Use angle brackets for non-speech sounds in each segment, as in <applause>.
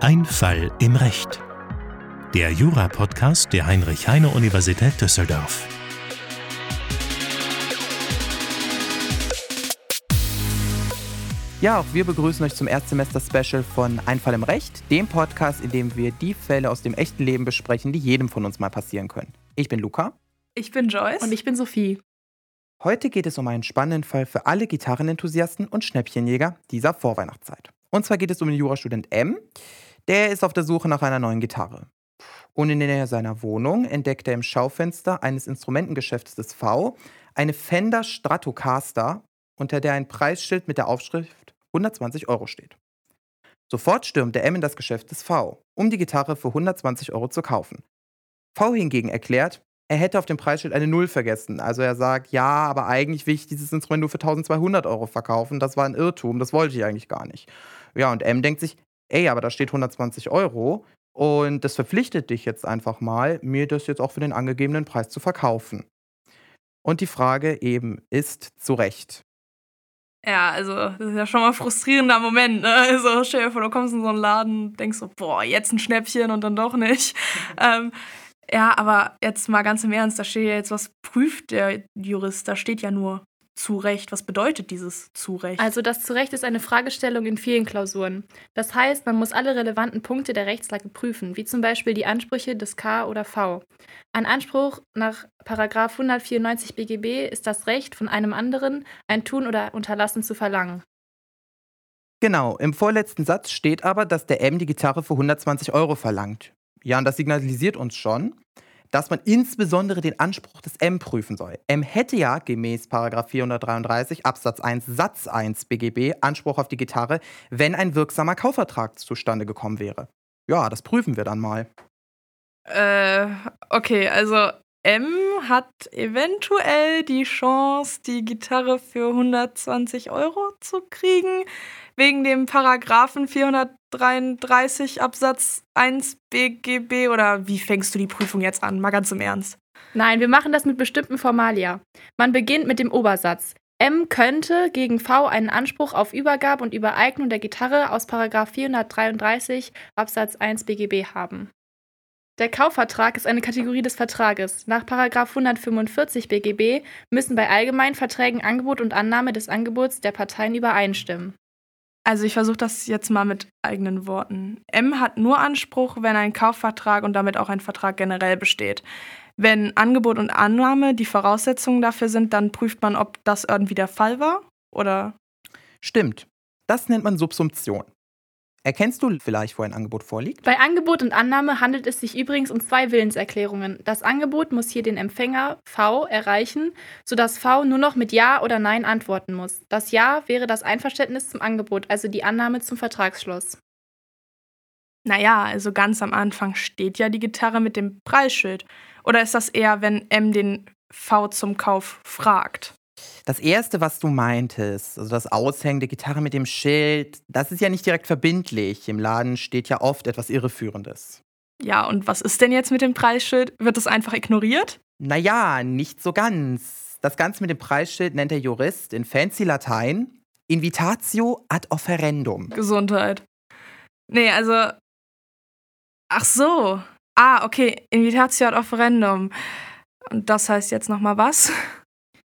Ein Fall im Recht. Der Jura-Podcast der Heinrich-Heine-Universität Düsseldorf. Ja, auch wir begrüßen euch zum Erstsemester-Special von Ein Fall im Recht, dem Podcast, in dem wir die Fälle aus dem echten Leben besprechen, die jedem von uns mal passieren können. Ich bin Luca. Ich bin Joyce. Und ich bin Sophie. Heute geht es um einen spannenden Fall für alle Gitarrenenthusiasten und Schnäppchenjäger dieser Vorweihnachtszeit. Und zwar geht es um den Jurastudent M. Der ist auf der Suche nach einer neuen Gitarre. Und in der Nähe seiner Wohnung entdeckt er im Schaufenster eines Instrumentengeschäfts des V eine Fender Stratocaster, unter der ein Preisschild mit der Aufschrift 120 Euro steht. Sofort stürmt der M in das Geschäft des V, um die Gitarre für 120 Euro zu kaufen. V hingegen erklärt, er hätte auf dem Preisschild eine Null vergessen. Also er sagt, ja, aber eigentlich will ich dieses Instrument nur für 1200 Euro verkaufen. Das war ein Irrtum, das wollte ich eigentlich gar nicht. Ja, und M denkt sich, ey, aber da steht 120 Euro und das verpflichtet dich jetzt einfach mal, mir das jetzt auch für den angegebenen Preis zu verkaufen. Und die Frage eben ist zu Recht. Ja, also das ist ja schon mal ein frustrierender Moment, ne? <laughs> Also stell dir vor, du kommst in so einen Laden, denkst so, boah, jetzt ein Schnäppchen und dann doch nicht. ähm, ja, aber jetzt mal ganz im Ernst, da steht ja jetzt, was prüft der Jurist? Da steht ja nur zu Recht. Was bedeutet dieses zu Recht? Also das zu Recht ist eine Fragestellung in vielen Klausuren. Das heißt, man muss alle relevanten Punkte der Rechtslage prüfen, wie zum Beispiel die Ansprüche des K oder V. Ein Anspruch nach 194 BGB ist das Recht, von einem anderen ein Tun oder Unterlassen zu verlangen. Genau, im vorletzten Satz steht aber, dass der M die Gitarre für 120 Euro verlangt. Ja, und das signalisiert uns schon, dass man insbesondere den Anspruch des M prüfen soll. M hätte ja gemäß 433 Absatz 1 Satz 1 BGB Anspruch auf die Gitarre, wenn ein wirksamer Kaufvertrag zustande gekommen wäre. Ja, das prüfen wir dann mal. Äh, okay, also M hat eventuell die Chance, die Gitarre für 120 Euro zu kriegen, wegen dem Paragraphen 433 Absatz 1 BGB oder wie fängst du die Prüfung jetzt an? Mal ganz im Ernst. Nein, wir machen das mit bestimmten Formalia. Man beginnt mit dem Obersatz. M könnte gegen V einen Anspruch auf Übergabe und Übereignung der Gitarre aus 433 Absatz 1 BGB haben. Der Kaufvertrag ist eine Kategorie des Vertrages. Nach 145 BGB müssen bei allgemeinen Verträgen Angebot und Annahme des Angebots der Parteien übereinstimmen. Also ich versuche das jetzt mal mit eigenen Worten. M hat nur Anspruch, wenn ein Kaufvertrag und damit auch ein Vertrag generell besteht. Wenn Angebot und Annahme die Voraussetzungen dafür sind, dann prüft man, ob das irgendwie der Fall war, oder? Stimmt. Das nennt man Subsumption. Erkennst du vielleicht, wo ein Angebot vorliegt? Bei Angebot und Annahme handelt es sich übrigens um zwei Willenserklärungen. Das Angebot muss hier den Empfänger V erreichen, sodass V nur noch mit Ja oder Nein antworten muss. Das Ja wäre das Einverständnis zum Angebot, also die Annahme zum Vertragsschluss. Naja, also ganz am Anfang steht ja die Gitarre mit dem Preisschild. Oder ist das eher, wenn M den V zum Kauf fragt? Das erste, was du meintest, also das Aushängen der Gitarre mit dem Schild, das ist ja nicht direkt verbindlich. Im Laden steht ja oft etwas Irreführendes. Ja, und was ist denn jetzt mit dem Preisschild? Wird es einfach ignoriert? Naja, nicht so ganz. Das Ganze mit dem Preisschild nennt der Jurist in fancy Latein Invitatio ad offerendum. Gesundheit. Nee, also. Ach so. Ah, okay. Invitatio ad offerendum. Und das heißt jetzt nochmal was?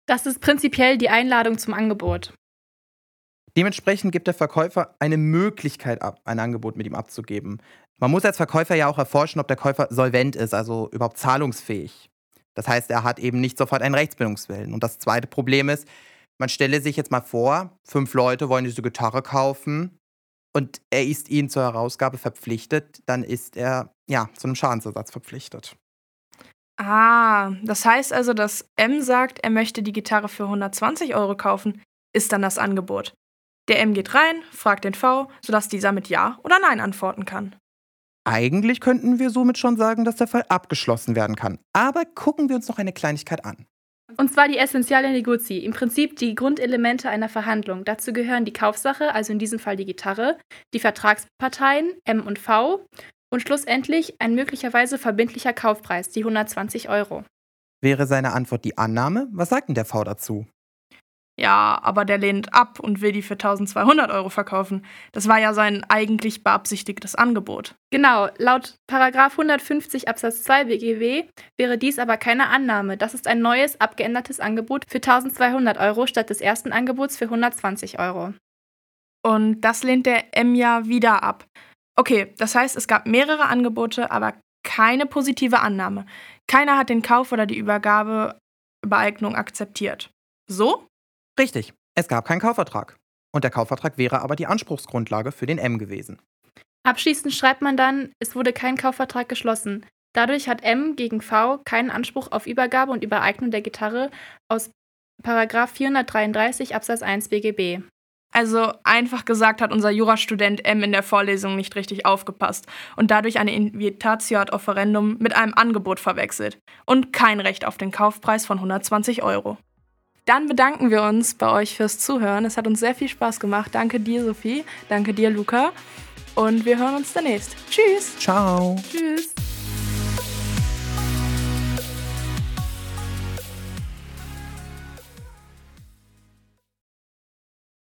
Das ist prinzipiell die Einladung zum Angebot. Dementsprechend gibt der Verkäufer eine Möglichkeit ab, ein Angebot mit ihm abzugeben. Man muss als Verkäufer ja auch erforschen, ob der Käufer solvent ist, also überhaupt zahlungsfähig. Das heißt, er hat eben nicht sofort einen Rechtsbildungswillen. Und das zweite Problem ist, man stelle sich jetzt mal vor, fünf Leute wollen diese Gitarre kaufen und er ist ihnen zur Herausgabe verpflichtet, dann ist er ja zu einem Schadensersatz verpflichtet. Ah, das heißt also, dass M sagt, er möchte die Gitarre für 120 Euro kaufen, ist dann das Angebot. Der M geht rein, fragt den V, sodass dieser mit Ja oder Nein antworten kann. Eigentlich könnten wir somit schon sagen, dass der Fall abgeschlossen werden kann. Aber gucken wir uns noch eine Kleinigkeit an. Und zwar die Essentiale Negozi, im Prinzip die Grundelemente einer Verhandlung. Dazu gehören die Kaufsache, also in diesem Fall die Gitarre, die Vertragsparteien M und V und schlussendlich ein möglicherweise verbindlicher Kaufpreis, die 120 Euro. Wäre seine Antwort die Annahme? Was sagt denn der V dazu? Ja, aber der lehnt ab und will die für 1200 Euro verkaufen. Das war ja sein eigentlich beabsichtigtes Angebot. Genau, laut Paragraf 150 Absatz 2 BGW wäre dies aber keine Annahme. Das ist ein neues, abgeändertes Angebot für 1200 Euro statt des ersten Angebots für 120 Euro. Und das lehnt der M ja wieder ab. Okay, das heißt, es gab mehrere Angebote, aber keine positive Annahme. Keiner hat den Kauf oder die Übergabe, Übereignung akzeptiert. So? Richtig, es gab keinen Kaufvertrag. Und der Kaufvertrag wäre aber die Anspruchsgrundlage für den M gewesen. Abschließend schreibt man dann, es wurde kein Kaufvertrag geschlossen. Dadurch hat M gegen V keinen Anspruch auf Übergabe und Übereignung der Gitarre aus 433 Absatz 1 BGB. Also einfach gesagt hat unser Jurastudent M in der Vorlesung nicht richtig aufgepasst und dadurch eine Invitatio ad Offerendum mit einem Angebot verwechselt und kein Recht auf den Kaufpreis von 120 Euro. Dann bedanken wir uns bei euch fürs Zuhören. Es hat uns sehr viel Spaß gemacht. Danke dir, Sophie. Danke dir, Luca. Und wir hören uns demnächst. Tschüss. Ciao. Tschüss.